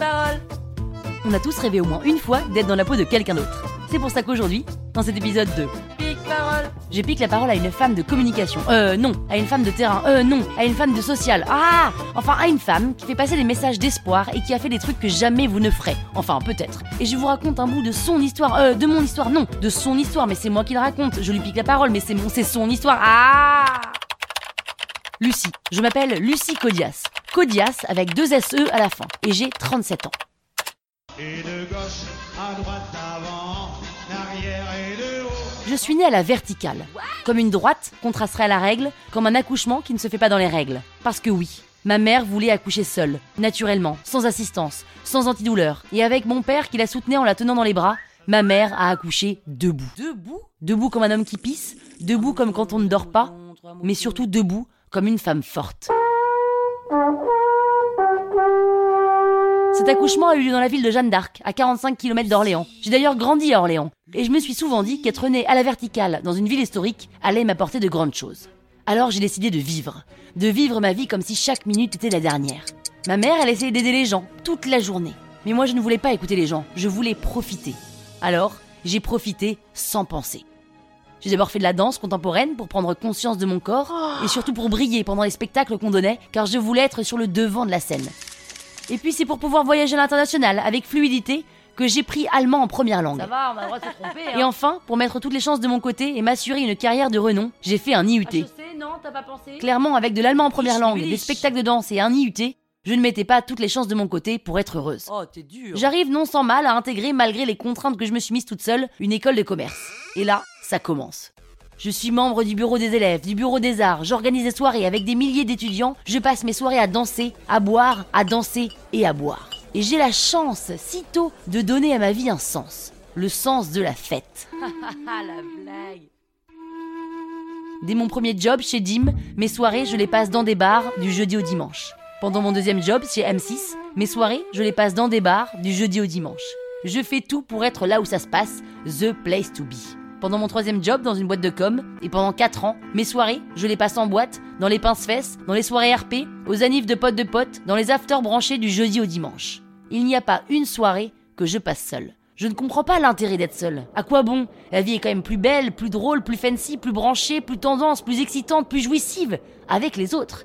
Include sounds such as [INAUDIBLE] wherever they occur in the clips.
Parole On a tous rêvé au moins une fois d'être dans la peau de quelqu'un d'autre. C'est pour ça qu'aujourd'hui, dans cet épisode de Pique parole, je pique la parole à une femme de communication. Euh non, à une femme de terrain. Euh non, à une femme de social. Ah Enfin à une femme qui fait passer des messages d'espoir et qui a fait des trucs que jamais vous ne ferez. Enfin peut-être. Et je vous raconte un bout de son histoire. Euh de mon histoire, non, de son histoire, mais c'est moi qui le raconte. Je lui pique la parole, mais c'est mon c'est son histoire. Ah Lucie. Je m'appelle Lucie Codias. Codias avec deux SE à la fin. Et j'ai 37 ans. Et de gauche à droite, avant, l'arrière et de haut. Je suis née à la verticale. Comme une droite contrasterait à la règle, comme un accouchement qui ne se fait pas dans les règles. Parce que oui, ma mère voulait accoucher seule, naturellement, sans assistance, sans antidouleur. Et avec mon père qui la soutenait en la tenant dans les bras, ma mère a accouché debout. Debout? Debout comme un homme qui pisse, debout comme quand on ne dort pas, mais surtout debout comme une femme forte. Cet accouchement a eu lieu dans la ville de Jeanne d'Arc, à 45 km d'Orléans. J'ai d'ailleurs grandi à Orléans, et je me suis souvent dit qu'être né à la verticale dans une ville historique allait m'apporter de grandes choses. Alors j'ai décidé de vivre, de vivre ma vie comme si chaque minute était la dernière. Ma mère, elle essayait d'aider les gens toute la journée. Mais moi, je ne voulais pas écouter les gens, je voulais profiter. Alors, j'ai profité sans penser. J'ai d'abord fait de la danse contemporaine pour prendre conscience de mon corps et surtout pour briller pendant les spectacles qu'on donnait car je voulais être sur le devant de la scène. Et puis c'est pour pouvoir voyager à l'international avec fluidité que j'ai pris allemand en première langue. Ça va, on a le droit de se tromper. Hein. Et enfin, pour mettre toutes les chances de mon côté et m'assurer une carrière de renom, j'ai fait un IUT. HEC, non, t'as pas pensé Clairement, avec de l'allemand en première Ich langue, des spectacles de danse et un IUT, je ne mettais pas toutes les chances de mon côté pour être heureuse. Oh, t'es dur. J'arrive non sans mal à intégrer, malgré les contraintes que je me suis mise toute seule, une école de commerce. Et là, ça commence. Je suis membre du bureau des élèves, du bureau des arts, j'organise des soirées avec des milliers d'étudiants, je passe mes soirées à danser, à boire, à danser et à boire. Et j'ai la chance, si tôt, de donner à ma vie un sens. Le sens de la fête. [LAUGHS] Ah, la blague. Dès mon premier job chez Dim, mes soirées, je les passe dans des bars du jeudi au dimanche. Pendant mon deuxième job chez M6, mes soirées, je les passe dans des bars du jeudi au dimanche. Je fais tout pour être là où ça se passe, the place to be. Pendant mon troisième job dans une boîte de com, et pendant 4 ans, mes soirées, je les passe en boîte, dans les pince-fesses, dans les soirées RP, aux annives de potes de potes, dans les afters branchés du jeudi au dimanche. Il n'y a pas une soirée que je passe seule. Je ne comprends pas l'intérêt d'être seule. À quoi bon? La vie est quand même plus belle, plus drôle, plus fancy, plus branchée, plus tendance, plus excitante, plus jouissive, avec les autres.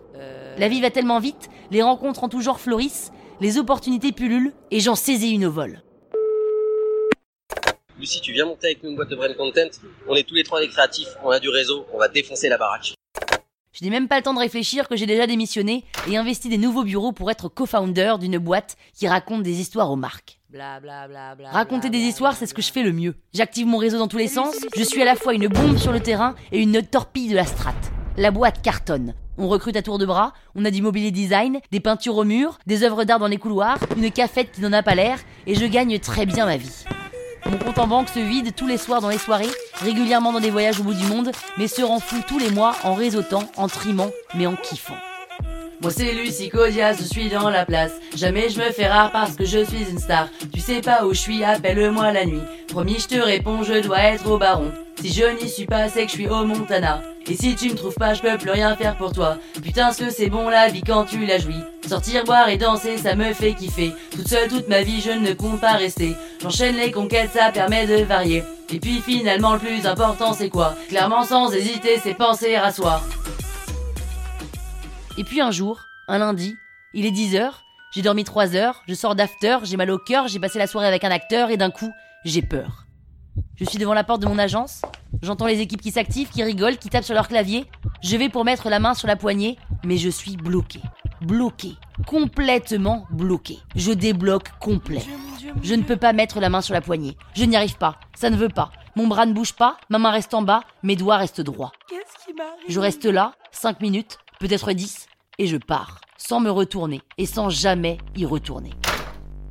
La vie va tellement vite, les rencontres en tout genre fleurissent, les opportunités pullulent, et j'en saisis une au vol. Lucie, tu viens monter avec nous une boîte de brain content On est tous les trois des créatifs, on a du réseau, on va défoncer la baraque. Je n'ai même pas le temps de réfléchir que j'ai déjà démissionné et investi des nouveaux bureaux pour être co-founder d'une boîte qui raconte des histoires aux marques. Bla bla bla bla. Raconter bla, des bla, histoires, c'est ce que je fais le mieux. J'active mon réseau dans tous les sens, je suis à la fois une bombe sur le terrain et une torpille de la strate. La boîte cartonne. On recrute à tour de bras, on a du mobilier design, des peintures au mur, des œuvres d'art dans les couloirs, une cafette qui n'en a pas l'air, et je gagne très bien ma vie. Mon compte en banque se vide tous les soirs dans les soirées, régulièrement dans des voyages au bout du monde, mais se rend fou tous les mois en réseautant, en trimant, mais en kiffant. Moi c'est Lucie Codias, je suis dans la place. Jamais je me fais rare parce que je suis une star. Tu sais pas où je suis, appelle-moi la nuit. Promis, je te réponds, je dois être au baron. Si je n'y suis pas, c'est que je suis au Montana. Et si tu me trouves pas, je peux plus rien faire pour toi. Putain, ce que c'est bon la vie quand tu la jouis. Sortir, boire et danser, ça me fait kiffer. Toute seule, toute ma vie, je ne compte pas rester. J'enchaîne les conquêtes, ça permet de varier. Et puis finalement, le plus important, c'est quoi? Clairement, sans hésiter, c'est penser à soi. Et puis un jour, un lundi, il est 10h, j'ai dormi 3 heures, je sors d'after, j'ai mal au cœur, j'ai passé la soirée avec un acteur et d'un coup, j'ai peur. Je suis devant la porte de mon agence, j'entends les équipes qui s'activent, qui rigolent, qui tapent sur leur clavier. Je vais pour mettre la main sur la poignée, mais je suis bloqué. Bloqué. Complètement bloqué. Je débloque complet. Je ne peux pas mettre la main sur la poignée. Je n'y arrive pas. Ça ne veut pas. Mon bras ne bouge pas, ma main reste en bas, mes doigts restent droits. Qu'est-ce qui m'arrive? Je reste là, 5 minutes, peut-être 10, et je pars, sans me retourner, et sans jamais y retourner.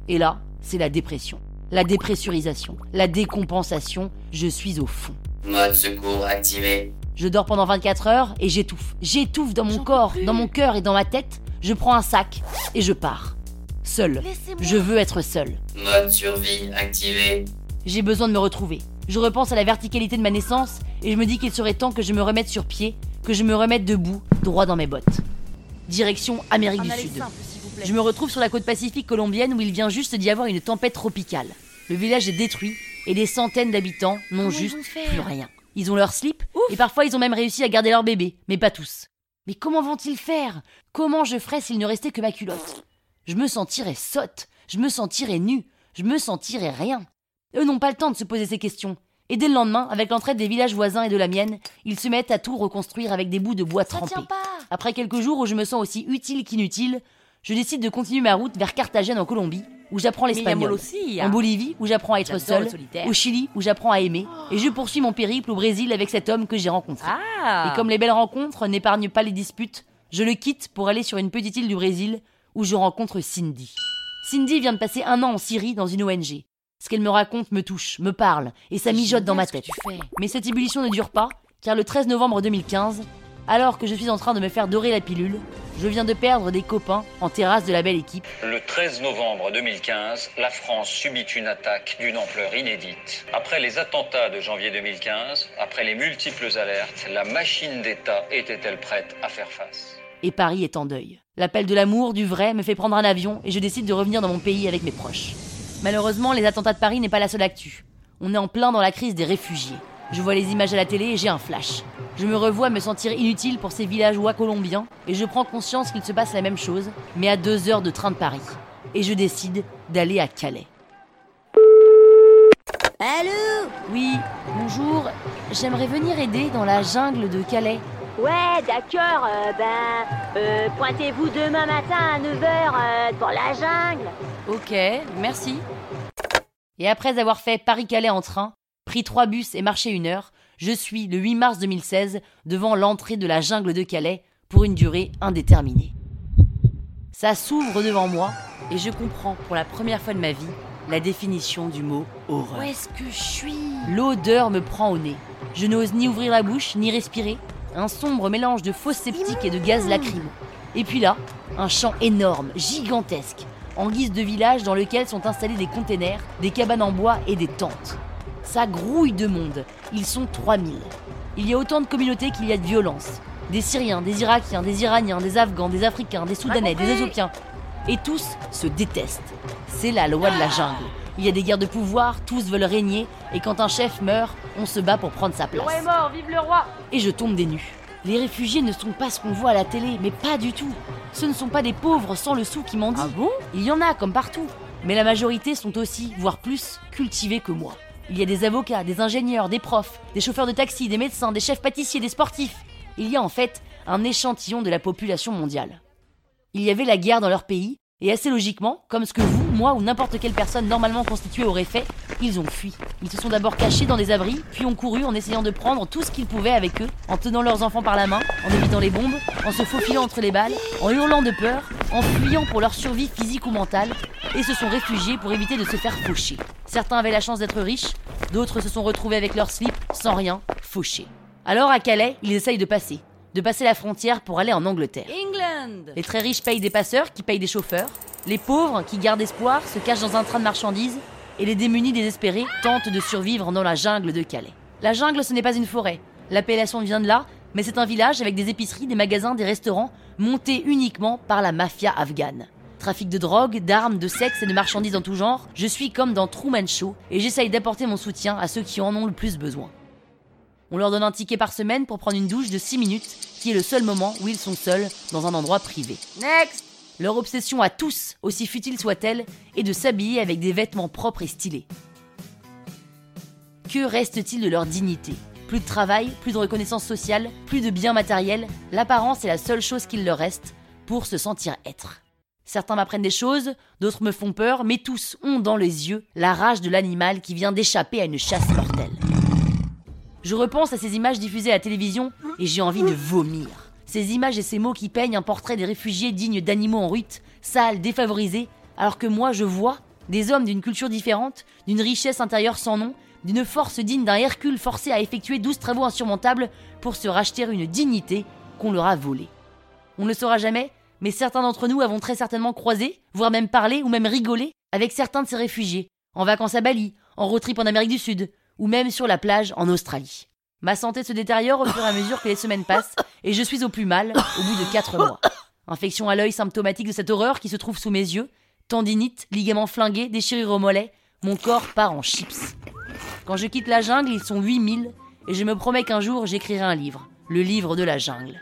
Et là, c'est la dépression, la dépressurisation, la décompensation, je suis au fond. Mode secours activé. Je dors pendant 24 heures et j'étouffe. J'étouffe dans mon corps, dans mon cœur et dans ma tête. Je prends un sac et je pars. Seul. Je veux être seul. Mode survie activé. J'ai besoin de me retrouver. Je repense à la verticalité de ma naissance et je me dis qu'il serait temps que je me remette sur pied, que je me remette debout, droit dans mes bottes. Direction Amérique du Sud. simple. Je me retrouve sur la côte pacifique colombienne où il vient juste d'y avoir une tempête tropicale. Le village est détruit et des centaines d'habitants n'ont juste plus rien. Ils ont leur slip et parfois ils ont même réussi à garder leur bébé, mais pas tous. Mais comment vont-ils faire? Comment je ferais s'il ne restait que ma culotte? Je me sentirais sotte, je me sentirais nue, je me sentirais rien. Eux n'ont pas le temps de se poser ces questions. Et dès le lendemain, avec l'entraide des villages voisins et de la mienne, ils se mettent à tout reconstruire avec des bouts de bois Ça trempés. Après quelques jours où je me sens aussi utile qu'inutile, je décide de continuer ma route vers Carthagène en Colombie, où j'apprends l'espagnol. En. Bolivie, où j'apprends à être seul. Au Chili, où j'apprends à aimer. Et je poursuis mon périple au Brésil avec cet homme que j'ai rencontré. Ah Et comme les belles rencontres n'épargnent pas les disputes, je le quitte pour aller sur une petite île du Brésil où je rencontre Cindy. Cindy vient de passer un an en Syrie dans une ONG. Ce qu'elle me raconte me touche, me parle, et ça mijote dans ma ce tête. Mais cette ébullition ne dure pas, car le 13 novembre 2015, alors que je suis en train de me faire dorer la pilule, je viens de perdre des copains en terrasse de la belle équipe. Le 13 novembre 2015, la France subit une attaque d'une ampleur inédite. Après les attentats de janvier 2015, après les multiples alertes, la machine d'État était-elle prête à faire face? Et Paris est en deuil. L'appel de l'amour, du vrai, me fait prendre un avion et je décide de revenir dans mon pays avec mes proches. Malheureusement, les attentats de Paris n'est pas la seule actu. On est en plein dans la crise des réfugiés. Je vois les images à la télé et j'ai un flash. Je me revois me sentir inutile pour ces villageois colombiens et je prends conscience qu'il se passe la même chose, mais à deux heures de train de Paris. Et je décide d'aller à Calais. Allô? Oui, bonjour, j'aimerais venir aider dans la jungle de Calais. Ouais, d'accord, euh, ben, euh, pointez-vous demain matin à 9h pour la jungle. Ok, merci. Et après avoir fait Paris-Calais en train, pris trois bus et marché une heure, je suis le 8 mars 2016 devant l'entrée de la jungle de Calais pour une durée indéterminée. Ça s'ouvre devant moi et je comprends pour la première fois de ma vie la définition du mot horreur. Où est-ce que je suis? L'odeur me prend au nez. Je n'ose ni ouvrir la bouche, ni respirer. Un sombre mélange de fausses sceptiques et de gaz lacrymo. Et puis là, un champ énorme, gigantesque, en guise de village dans lequel sont installés des containers, des cabanes en bois et des tentes. Ça grouille de monde. Ils sont 3000. Il y a autant de communautés qu'il y a de violence. Des Syriens, des Irakiens, des Iraniens, des Afghans, des Africains, des Soudanais, des. Éthiopiens. Et tous se détestent. C'est la loi de la jungle. Il y a des guerres de pouvoir, tous veulent régner, et quand un chef meurt, on se bat pour prendre sa Le roi est place. mort, vive le roi Et je tombe des nues. Les réfugiés ne sont pas ce qu'on voit à la télé, mais pas du tout. Ce ne sont pas des pauvres sans le sou qui mendient. Ah bon? Il y en a, comme partout. Mais la majorité sont aussi, voire plus, cultivés que moi. Il y a des avocats, des ingénieurs, des profs, des chauffeurs de taxi, des médecins, des chefs pâtissiers, des sportifs. Il y a en fait un échantillon de la population mondiale. Il y avait la guerre dans leur pays, et assez logiquement, comme ce que vous, moi ou n'importe quelle personne normalement constituée aurait fait, ils ont fui. Ils se sont d'abord cachés dans des abris, puis ont couru en essayant de prendre tout ce qu'ils pouvaient avec eux, en tenant leurs enfants par la main, en évitant les bombes, en se faufilant entre les balles, en hurlant de peur, en fuyant pour leur survie physique ou mentale, et se sont réfugiés pour éviter de se faire faucher. Certains avaient la chance d'être riches, d'autres se sont retrouvés avec leur slip, sans rien, fauchés. Alors à Calais, ils essayent de passer, de passer la frontière pour aller en Angleterre. England Les très riches payent des passeurs qui payent des chauffeurs. Les pauvres qui gardent espoir se cachent dans un train de marchandises. Et les démunis désespérés tentent de survivre dans la jungle de Calais. La jungle, ce n'est pas une forêt. L'appellation vient de là, mais c'est un village avec des épiceries, des magasins, des restaurants, montés uniquement par la mafia afghane. Trafic de drogue, d'armes, de sexe et de marchandises en tout genre, je suis comme dans Truman Show et j'essaye d'apporter mon soutien à ceux qui en ont le plus besoin. On leur donne un ticket par semaine pour prendre une douche de 6 minutes, qui est le seul moment où ils sont seuls dans un endroit privé. Next Leur obsession à tous, aussi futile soit-elle, est de s'habiller avec des vêtements propres et stylés. Que reste-t-il de leur dignité? Plus de travail, plus de reconnaissance sociale, plus de biens matériels, l'apparence est la seule chose qu'il leur reste pour se sentir être. Certains m'apprennent des choses, d'autres me font peur, mais tous ont dans les yeux la rage de l'animal qui vient d'échapper à une chasse mortelle. Je repense à ces images diffusées à la télévision et j'ai envie de vomir. Ces images et ces mots qui peignent un portrait des réfugiés dignes d'animaux en rut, sales, défavorisés, alors que moi je vois des hommes d'une culture différente, d'une richesse intérieure sans nom, d'une force digne d'un Hercule forcé à effectuer douze travaux insurmontables pour se racheter une dignité qu'on leur a volée. On ne saura jamais, mais certains d'entre nous avons très certainement croisé, voire même parlé ou même rigolé avec certains de ces réfugiés, en vacances à Bali, en road trip en Amérique du Sud, ou même sur la plage en Australie. Ma santé se détériore au fur et à mesure que les semaines passent, et je suis au plus mal au bout de 4 mois. Infection à l'œil symptomatique de cette horreur qui se trouve sous mes yeux, tendinite, ligaments flingués, déchirure au mollet, mon corps part en chips. Quand je quitte la jungle, ils sont 8000, et je me promets qu'un jour j'écrirai un livre, le livre de la jungle.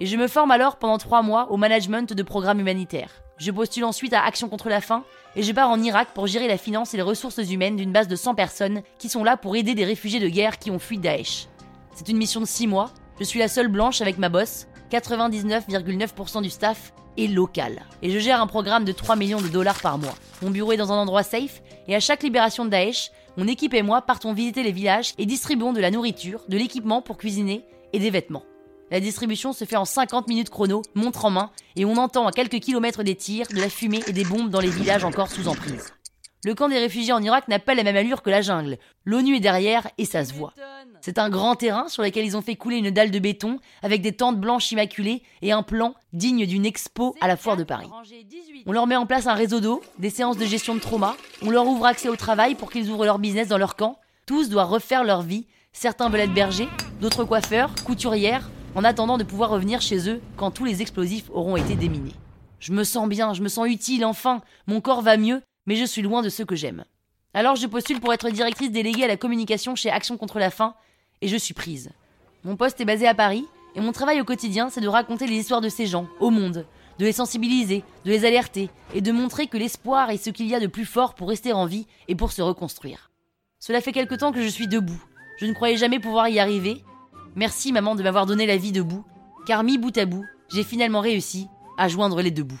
Et je me forme alors pendant trois mois au management de programmes humanitaires. Je postule ensuite à Action contre la faim et je pars en Irak pour gérer la finance et les ressources humaines d'une base de 100 personnes qui sont là pour aider des réfugiés de guerre qui ont fui Daesh. C'est une mission de 6 mois, je suis la seule blanche avec ma boss, 99,9% du staff est local. Et je gère un programme de 3 millions de dollars par mois. Mon bureau est dans un endroit safe et à chaque libération de Daesh, mon équipe et moi partons visiter les villages et distribuons de la nourriture, de l'équipement pour cuisiner et des vêtements. La distribution se fait en 50 minutes chrono, montre en main, et on entend à quelques kilomètres des tirs, de la fumée et des bombes dans les villages encore sous emprise. Le camp des réfugiés en Irak n'a pas la même allure que la jungle. L'ONU est derrière et ça se voit. C'est un grand terrain sur lequel ils ont fait couler une dalle de béton avec des tentes blanches immaculées et un plan digne d'une expo à la foire de Paris. On leur met en place un réseau d'eau, des séances de gestion de trauma, on leur ouvre accès au travail pour qu'ils ouvrent leur business dans leur camp. Tous doivent refaire leur vie. Certains veulent être bergers, d'autres coiffeurs, couturières, en attendant de pouvoir revenir chez eux quand tous les explosifs auront été déminés. Je me sens bien, je me sens utile enfin, mon corps va mieux, mais je suis loin de ceux que j'aime. Alors je postule pour être directrice déléguée à la communication chez Action contre la faim, et je suis prise. Mon poste est basé à Paris, et mon travail au quotidien, c'est de raconter les histoires de ces gens, au monde, de les sensibiliser, de les alerter, et de montrer que l'espoir est ce qu'il y a de plus fort pour rester en vie et pour se reconstruire. Cela fait quelque temps que je suis debout. Je ne croyais jamais pouvoir y arriver, Merci maman de m'avoir donné la vie debout, car mis bout à bout, j'ai finalement réussi à joindre les deux bouts.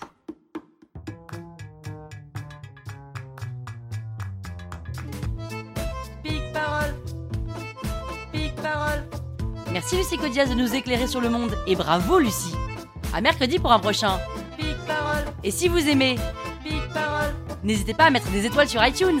Pique parole. Pique parole. Merci Lucie Codias de nous éclairer sur le monde, et bravo Lucie. À mercredi pour un prochain. Pique parole. Et si vous aimez Pique parole. N'hésitez pas à mettre des étoiles sur iTunes